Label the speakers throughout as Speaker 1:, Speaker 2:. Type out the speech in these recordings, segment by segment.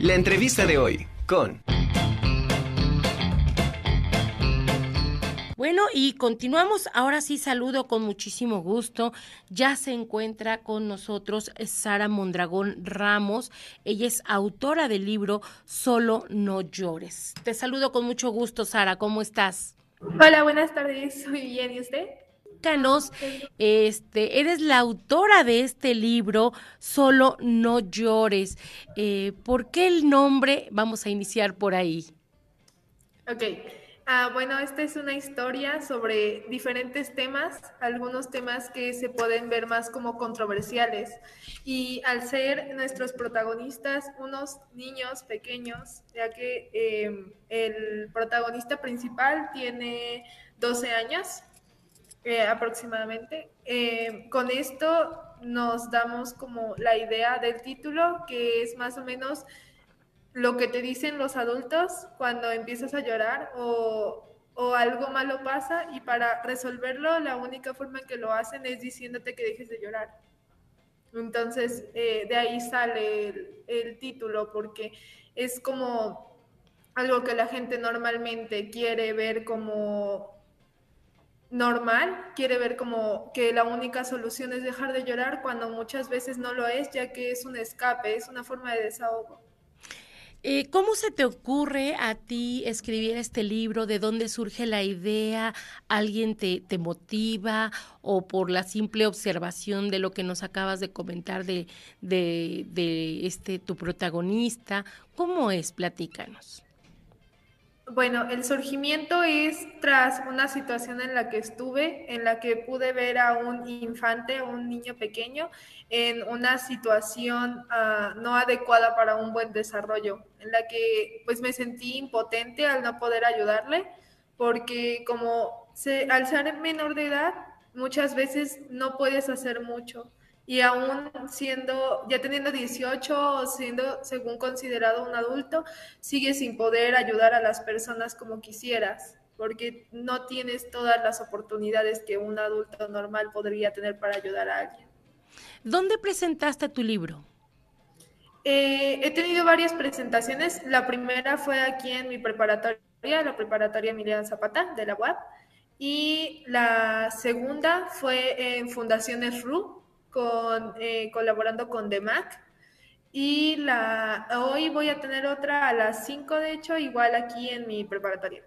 Speaker 1: La entrevista de hoy con...
Speaker 2: Bueno, y continuamos. Ahora sí saludo con muchísimo gusto. Ya se encuentra con nosotros Sara Mondragón Ramos. Ella es autora del libro Solo no llores. Te saludo con mucho gusto, Sara. ¿Cómo estás?
Speaker 3: Hola, buenas tardes. Muy bien, ¿y usted?
Speaker 2: Canos, este, eres la autora de este libro, Solo no llores. Eh, ¿Por qué el nombre? Vamos a iniciar por ahí.
Speaker 3: Ok. Ah, bueno, esta es una historia sobre diferentes temas, algunos temas que se pueden ver más como controversiales. Y al ser nuestros protagonistas unos niños pequeños, ya que em, el protagonista principal tiene 12 años eh, aproximadamente, em, con esto nos damos como la idea del título, que es más o menos lo que te dicen los adultos cuando empiezas a llorar o, algo malo pasa y para resolverlo la única forma en que lo hacen es diciéndote que dejes de llorar. Entonces, eh, de ahí sale el, el, título, porque es como algo que la gente normalmente quiere ver como normal, quiere ver como que la única solución es dejar de llorar cuando muchas veces no lo es, ya que es un escape, es una forma de desahogo.
Speaker 2: Eh, ¿Cómo se te ocurre a ti escribir este libro? ¿De dónde surge la idea? ¿Alguien te, te, motiva o por la simple observación de lo que nos acabas de comentar de, de, de este tu protagonista? ¿Cómo es? Platícanos.
Speaker 3: Bueno, el surgimiento es tras una situación en la que estuve, en la que pude ver a un infante, un niño pequeño, en una situación uh, no adecuada para un buen desarrollo, en la que pues me sentí impotente al no poder ayudarle, porque como se, al ser menor de edad, muchas veces no puedes hacer mucho y aún siendo, ya teniendo 18 o siendo según considerado un adulto, sigues sin poder ayudar a las personas como quisieras, porque no tienes todas las oportunidades que un adulto normal podría tener para ayudar a alguien.
Speaker 2: ¿Dónde presentaste tu libro?
Speaker 3: Eh, he tenido varias presentaciones. La primera fue aquí en mi preparatoria, la preparatoria Emiliano Zapata de la UAP. Y la segunda fue en Fundaciones RU, con, eh, colaborando con DEMAC. Y la, hoy voy a tener otra a las 5, de hecho, igual aquí en mi preparatoria.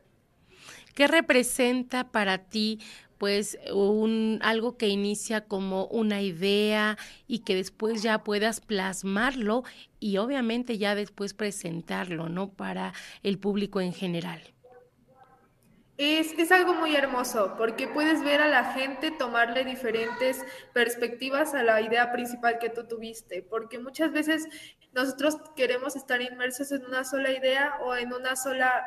Speaker 2: ¿Qué representa para ti pues un algo que inicia como una idea y que después ya puedas plasmarlo y obviamente ya después presentarlo, ¿no? Para el público en general.
Speaker 3: Es, algo muy hermoso porque puedes ver a la gente tomarle diferentes perspectivas a la idea principal que tú tuviste, porque muchas veces nosotros queremos estar inmersos en una sola idea o en una sola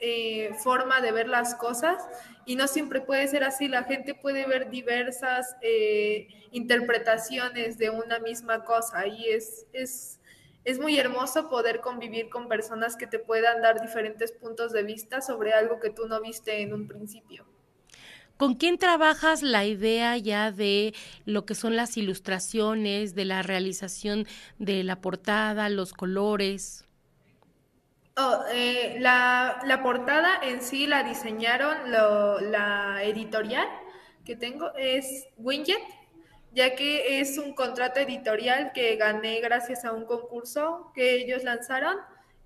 Speaker 3: eh, forma de ver las cosas y no siempre puede ser así. La gente puede ver diversas eh, interpretaciones de una misma cosa y es, es es muy hermoso poder convivir con personas que te puedan dar diferentes puntos de vista sobre algo que tú no viste en un principio.
Speaker 2: ¿Con quién trabajas la idea ya de lo que son las ilustraciones, de la realización de la portada, los colores?
Speaker 3: Oh, eh, la, portada en sí la diseñaron la editorial que tengo, es Winget, ya que es un contrato editorial que gané gracias a un concurso que ellos lanzaron.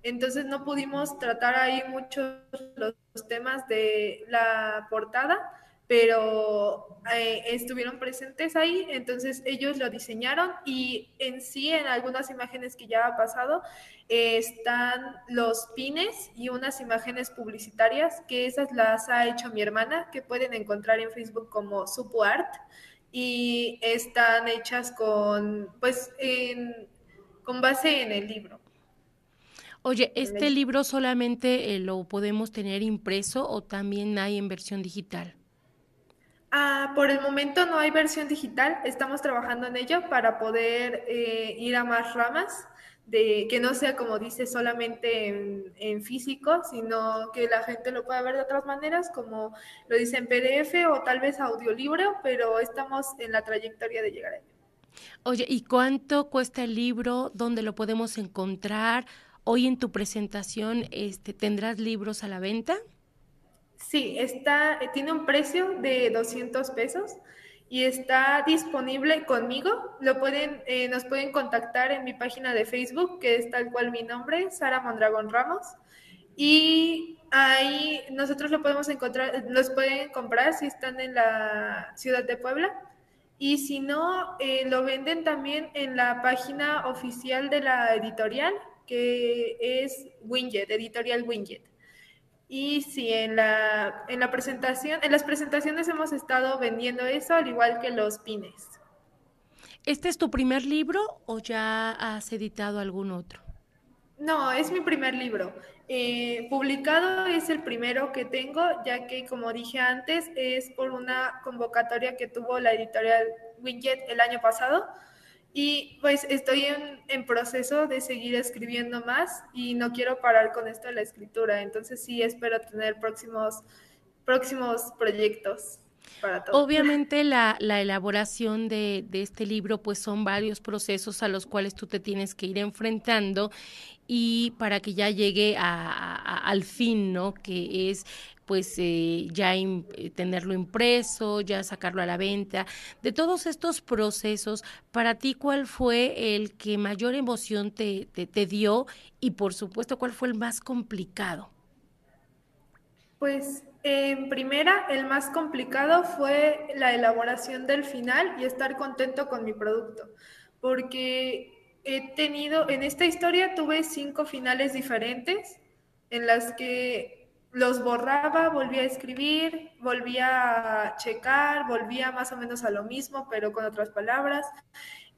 Speaker 3: Entonces no pudimos tratar ahí muchos los temas de la portada, pero eh, estuvieron presentes ahí, entonces ellos lo diseñaron y en sí en algunas imágenes que ya ha pasado eh, están los pines y unas imágenes publicitarias que esas las ha hecho mi hermana, que pueden encontrar en Facebook como SupuArt y están hechas con, pues, con base en el libro.
Speaker 2: Oye, ¿este libro solamente eh, lo podemos tener impreso o también hay en versión digital?
Speaker 3: Ah, por el momento no hay versión digital, estamos trabajando en ello para poder eh, ir a más ramas de que no sea como dice solamente en, físico, sino que la gente lo pueda ver de otras maneras, como lo dice en PDF o tal vez audiolibro, pero estamos en la trayectoria de llegar a ello.
Speaker 2: Oye, ¿y cuánto cuesta el libro? ¿Dónde lo podemos encontrar? Hoy en tu presentación, este, ¿tendrás libros a la venta?
Speaker 3: Sí, está, tiene un precio de 200 pesos y está disponible conmigo. Lo pueden, eh, nos pueden contactar en mi página de Facebook, que es tal cual mi nombre, Sara Mondragón Ramos. Y ahí nosotros lo podemos encontrar, los pueden comprar si están en la ciudad de Puebla. Y si no, eh, lo venden también en la página oficial de la editorial, que es Winget, editorial Winget. Y sí, en la, en la presentación, en las presentaciones hemos estado vendiendo eso, al igual que los pines.
Speaker 2: ¿Este es tu primer libro o ya has editado algún otro?
Speaker 3: No, es mi primer libro. Eh, publicado es el primero que tengo, ya que como dije antes, es por una convocatoria que tuvo la editorial Winget el año pasado y pues estoy en, proceso de seguir escribiendo más y no quiero parar con esto de la escritura. Entonces sí espero tener próximos, próximos proyectos. Para todo.
Speaker 2: Obviamente la, la elaboración de, de, este libro pues son varios procesos a los cuales tú te tienes que ir enfrentando y para que ya llegue al fin, ¿no? Que es pues eh, ya eh, tenerlo impreso, ya sacarlo a la venta. De todos estos procesos, para ti, ¿cuál fue el que mayor emoción te, te, dio y por supuesto, cuál fue el más complicado?
Speaker 3: Pues en primera, el más complicado fue la elaboración del final y estar contento con mi producto, porque he tenido, en esta historia tuve cinco finales diferentes en las que los borraba, volvía a escribir, volvía a checar, volvía más o menos a lo mismo, pero con otras palabras.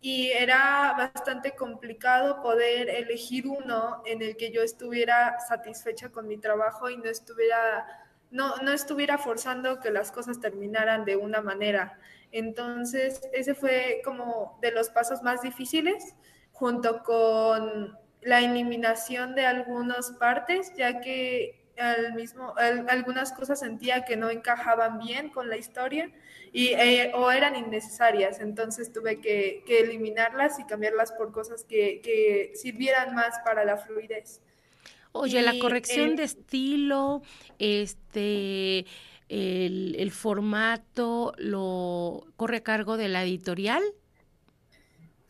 Speaker 3: Y era bastante complicado poder elegir uno en el que yo estuviera satisfecha con mi trabajo y no estuviera, no, no estuviera forzando que las cosas terminaran de una manera. Entonces, ese fue como de los pasos más difíciles junto con la eliminación de algunas partes, ya que al mismo, algunas cosas sentía que no encajaban bien con la historia y, eh, o eran innecesarias, entonces tuve que, eliminarlas y cambiarlas por cosas que, sirvieran más para la fluidez.
Speaker 2: Oye, la corrección de estilo, este, el, el formato, ¿lo corre a cargo de la editorial?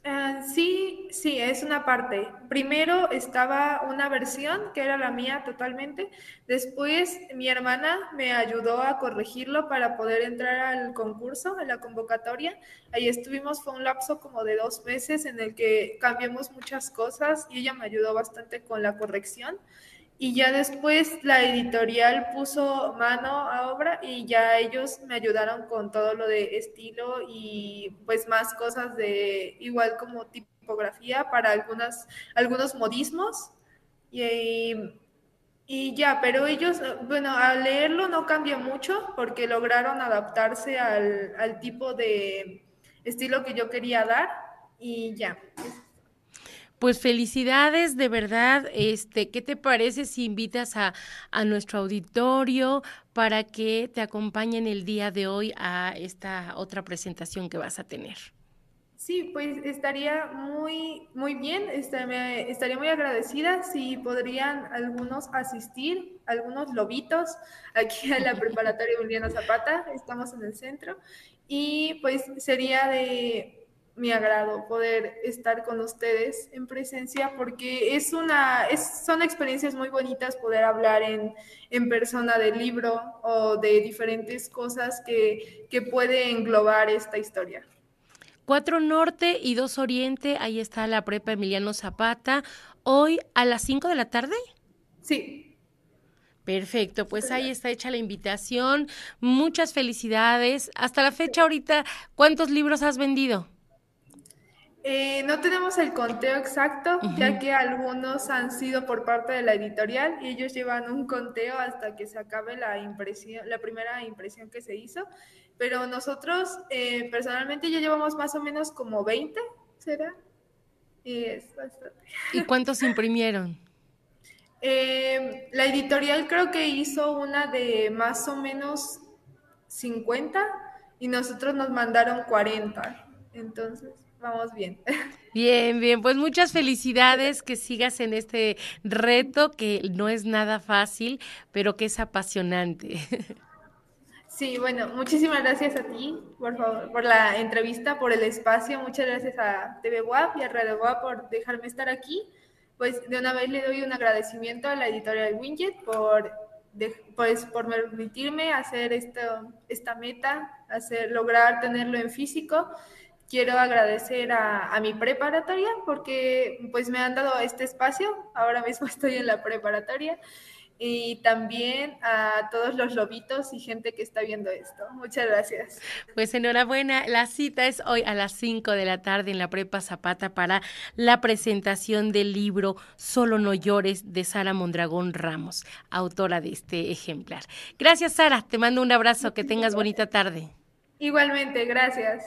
Speaker 3: Ah, sí, sí, es una parte. Primero estaba una versión que era la mía totalmente. Después mi hermana me ayudó a corregirlo para poder entrar al concurso, a la convocatoria. Ahí estuvimos, fue un lapso como de dos meses en el que cambiamos muchas cosas y ella me ayudó bastante con la corrección. Y ya después la editorial puso mano a obra y ya ellos me ayudaron con todo lo de estilo y pues más cosas de igual como tipografía para algunas, algunos modismos. Y, y ya, pero ellos, bueno, al leerlo no cambió mucho porque lograron adaptarse al, al tipo de estilo que yo quería dar y ya.
Speaker 2: Pues felicidades, de verdad. Este, ¿qué te parece si invitas a, a nuestro auditorio para que te acompañen el día de hoy a esta otra presentación que vas a tener?
Speaker 3: Sí, pues estaría muy, muy bien, estaría muy agradecida si podrían algunos asistir, algunos lobitos, aquí a la preparatoria Juliana Zapata, estamos en el centro, y pues sería de mi agrado poder estar con ustedes en presencia porque es una, es, son experiencias muy bonitas poder hablar en, en persona del libro o de diferentes cosas que, que puede englobar esta historia.
Speaker 2: Cuatro Norte y dos Oriente, ahí está la prepa Emiliano Zapata. Hoy a las cinco de la tarde.
Speaker 3: Sí.
Speaker 2: Perfecto, pues ahí está hecha la invitación. Muchas felicidades. Hasta la fecha ahorita, ¿cuántos libros has vendido?
Speaker 3: Eh, no tenemos el conteo exacto, ya que algunos han sido por parte de la editorial y ellos llevan un conteo hasta que se acabe la impresión, la primera impresión que se hizo. Pero nosotros, eh, personalmente, ya llevamos más o menos como 20, ¿será? Y es bastante.
Speaker 2: ¿Y cuántos imprimieron?
Speaker 3: Eh, la editorial creo que hizo una de más o menos 50 y nosotros nos mandaron 40. Entonces, vamos bien.
Speaker 2: Bien, bien, pues muchas felicidades, que sigas en este reto que no es nada fácil, pero que es apasionante.
Speaker 3: Sí, bueno, muchísimas gracias a ti, por favor, por la entrevista, por el espacio. Muchas gracias a TV WAP y a Radio WAP por dejarme estar aquí. Pues de una vez le doy un agradecimiento a la editorial Winget por, pues, por permitirme hacer esto, esta meta, hacer, lograr tenerlo en físico. Quiero agradecer a, a mi preparatoria porque pues me han dado este espacio. Ahora mismo estoy en la preparatoria y también a todos los lobitos y gente que está viendo esto. Muchas gracias.
Speaker 2: Pues enhorabuena. La cita es hoy a las 5 de la tarde en la Prepa Zapata para la presentación del libro Solo no llores de Sara Mondragón Ramos, autora de este ejemplar. Gracias, Sara. Te mando un abrazo. Que tengas bonita tarde.
Speaker 3: Igualmente, gracias.